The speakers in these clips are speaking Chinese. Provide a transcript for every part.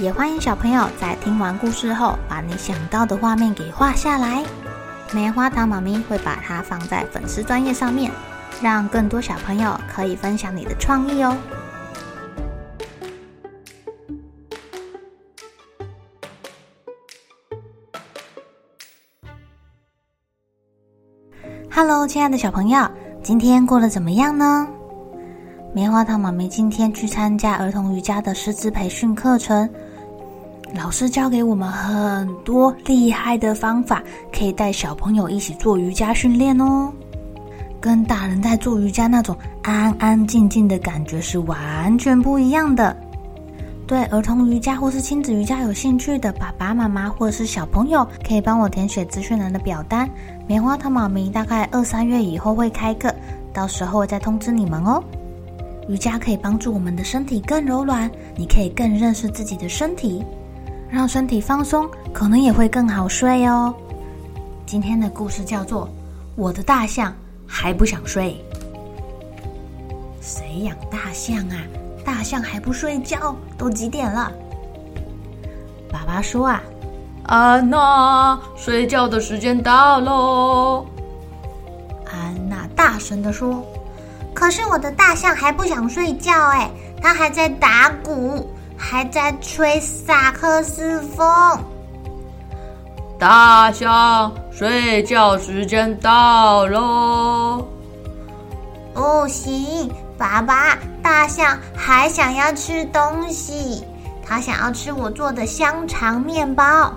也欢迎小朋友在听完故事后，把你想到的画面给画下来。棉花糖妈咪会把它放在粉丝专页上面，让更多小朋友可以分享你的创意哦。Hello，亲爱的小朋友，今天过得怎么样呢？棉花糖妈咪今天去参加儿童瑜伽的师资培训课程，老师教给我们很多厉害的方法，可以带小朋友一起做瑜伽训练哦。跟大人在做瑜伽那种安安静静的感觉是完全不一样的。对儿童瑜伽或是亲子瑜伽有兴趣的爸爸妈妈或者是小朋友，可以帮我填写资讯栏的表单。棉花糖妈咪大概二三月以后会开课，到时候再通知你们哦。瑜伽可以帮助我们的身体更柔软，你可以更认识自己的身体，让身体放松，可能也会更好睡哦。今天的故事叫做《我的大象还不想睡》。谁养大象啊？大象还不睡觉，都几点了？爸爸说啊，安娜，睡觉的时间到喽。安娜大声的说：“可是我的大象还不想睡觉，哎，它还在打鼓，还在吹萨克斯风。”大象，睡觉时间到喽。不行。爸爸，大象还想要吃东西，他想要吃我做的香肠面包。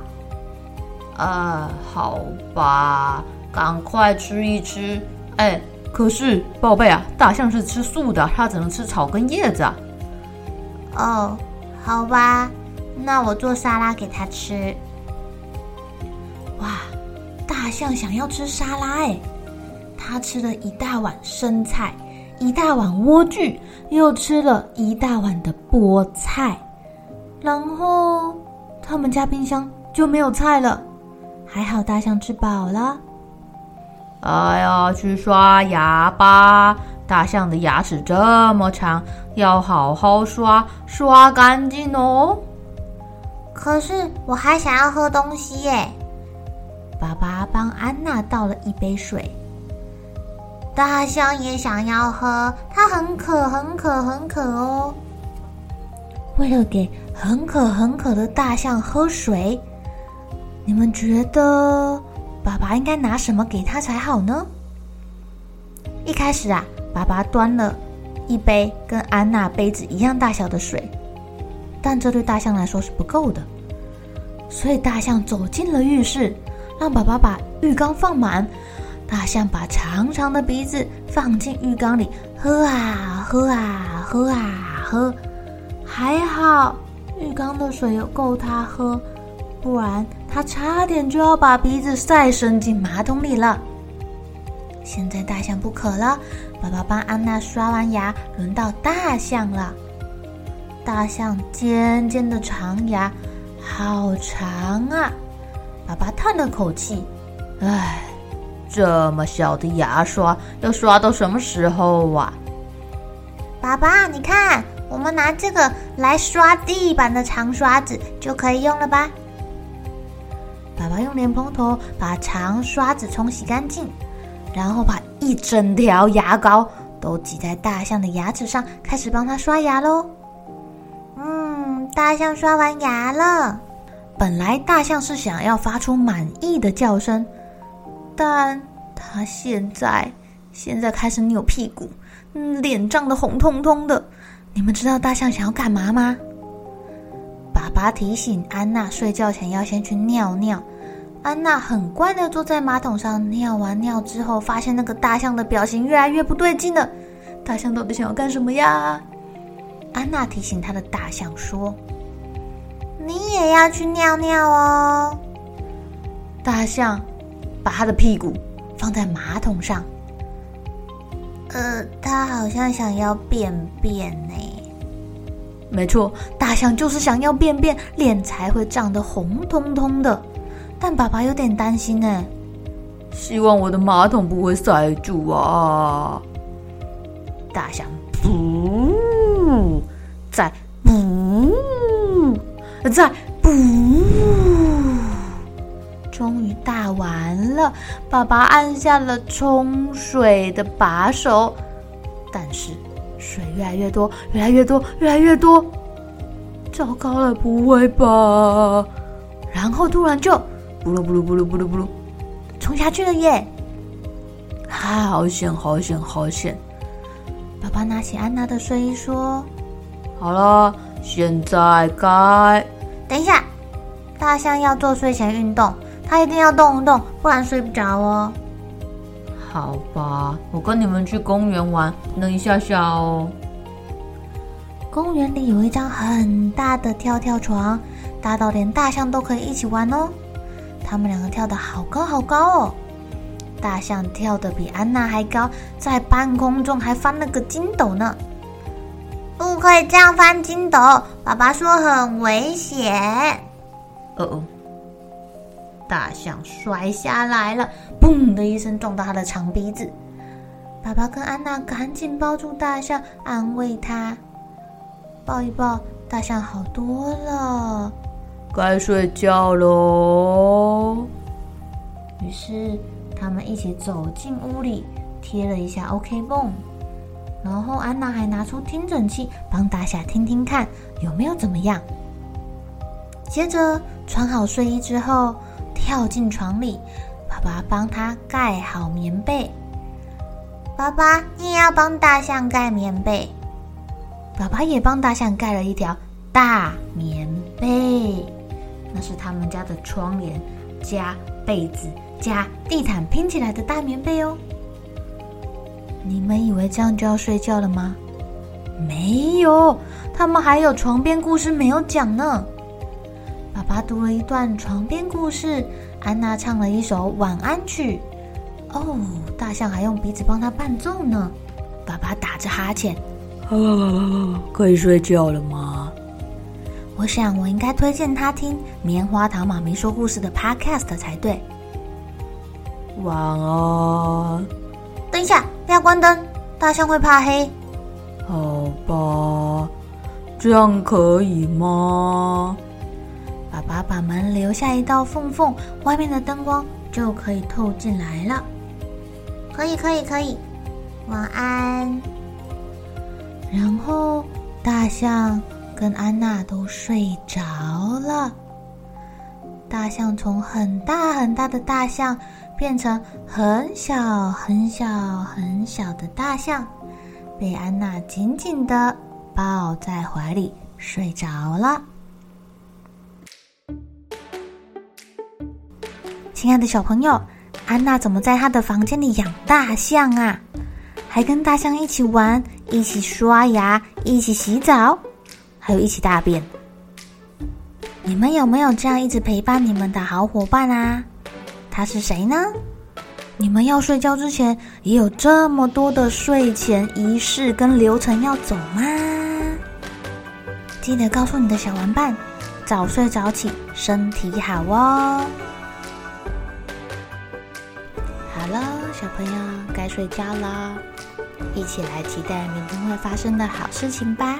呃，好吧，赶快吃一吃。哎，可是宝贝啊，大象是吃素的，它只能吃草跟叶子啊。哦，好吧，那我做沙拉给他吃。哇，大象想要吃沙拉哎，他吃了一大碗生菜。一大碗莴苣，又吃了一大碗的菠菜，然后他们家冰箱就没有菜了。还好大象吃饱了。哎呀，去刷牙吧！大象的牙齿这么长，要好好刷，刷干净哦。可是我还想要喝东西耶。爸爸帮安娜倒了一杯水。大象也想要喝，它很渴，很渴，很渴哦。为了给很渴很渴的大象喝水，你们觉得爸爸应该拿什么给他才好呢？一开始啊，爸爸端了一杯跟安娜杯子一样大小的水，但这对大象来说是不够的，所以大象走进了浴室，让爸爸把浴缸放满。大象把长长的鼻子放进浴缸里，喝啊喝啊喝啊喝，还好浴缸的水有够它喝，不然它差点就要把鼻子再伸进马桶里了。现在大象不渴了，爸爸帮安娜刷完牙，轮到大象了。大象尖尖的长牙，好长啊！爸爸叹了口气，唉。这么小的牙刷要刷到什么时候啊？爸爸，你看，我们拿这个来刷地板的长刷子就可以用了吧？爸爸用莲蓬头把长刷子冲洗干净，然后把一整条牙膏都挤在大象的牙齿上，开始帮它刷牙喽。嗯，大象刷完牙了。本来大象是想要发出满意的叫声。但它现在现在开始扭屁股，嗯，脸涨得红彤彤的。你们知道大象想要干嘛吗？爸爸提醒安娜睡觉前要先去尿尿。安娜很乖的坐在马桶上尿完尿之后，发现那个大象的表情越来越不对劲了。大象到底想要干什么呀？安娜提醒她的大象说：“你也要去尿尿哦。大象把他的屁股放在马桶上。呃，他好像想要便便呢。没错，大象就是想要便便，脸才会涨得红彤彤的。但爸爸有点担心呢，希望我的马桶不会塞住啊。大象不，再不，在不，终于大完了。爸爸按下了冲水的把手，但是水越来越多，越来越多，越来越多。糟糕了，不会吧？然后突然就咕噜咕噜咕噜咕噜咕噜，冲下去了耶！啊，好险，好险，好险！爸爸拿起安娜的睡衣说：“好了，现在该……等一下，大象要做睡前运动，它一定要动一动，不然睡不着哦。”好吧，我跟你们去公园玩，等一下下哦。公园里有一张很大的跳跳床，大到连大象都可以一起玩哦。他们两个跳得好高好高哦。大象跳得比安娜还高，在半空中还翻了个筋斗呢。不可以这样翻筋斗，爸爸说很危险。哦哦，大象摔下来了，砰的一声撞到他的长鼻子。爸爸跟安娜赶紧抱住大象，安慰他。抱一抱，大象好多了。该睡觉喽。于是。他们一起走进屋里，贴了一下 OK 绷，然后安娜还拿出听诊器帮大象听听看有没有怎么样。接着穿好睡衣之后，跳进床里，爸爸帮他盖好棉被。爸爸，你也要帮大象盖棉被。爸爸也帮大象盖了一条大棉被，那是他们家的窗帘加被子。加地毯拼起来的大棉被哦。你们以为这样就要睡觉了吗？没有，他们还有床边故事没有讲呢。爸爸读了一段床边故事，安娜唱了一首晚安曲。哦，大象还用鼻子帮他伴奏呢。爸爸打着哈欠，啊，可以睡觉了吗？我想我应该推荐他听棉花糖妈咪说故事的 Podcast 才对。晚安。等一下，不要关灯，大象会怕黑。好吧，这样可以吗？爸爸把门留下一道缝缝，外面的灯光就可以透进来了。可以，可以，可以。晚安。然后，大象跟安娜都睡着了。大象从很大很大的大象。变成很小很小很小的大象，被安娜紧紧的抱在怀里睡着了。亲爱的小朋友，安娜怎么在她的房间里养大象啊？还跟大象一起玩，一起刷牙，一起洗澡，还有一起大便。你们有没有这样一直陪伴你们的好伙伴啊？他是谁呢？你们要睡觉之前也有这么多的睡前仪式跟流程要走吗？记得告诉你的小玩伴，早睡早起，身体好哦。好了，小朋友该睡觉了，一起来期待明天会发生的好事情吧。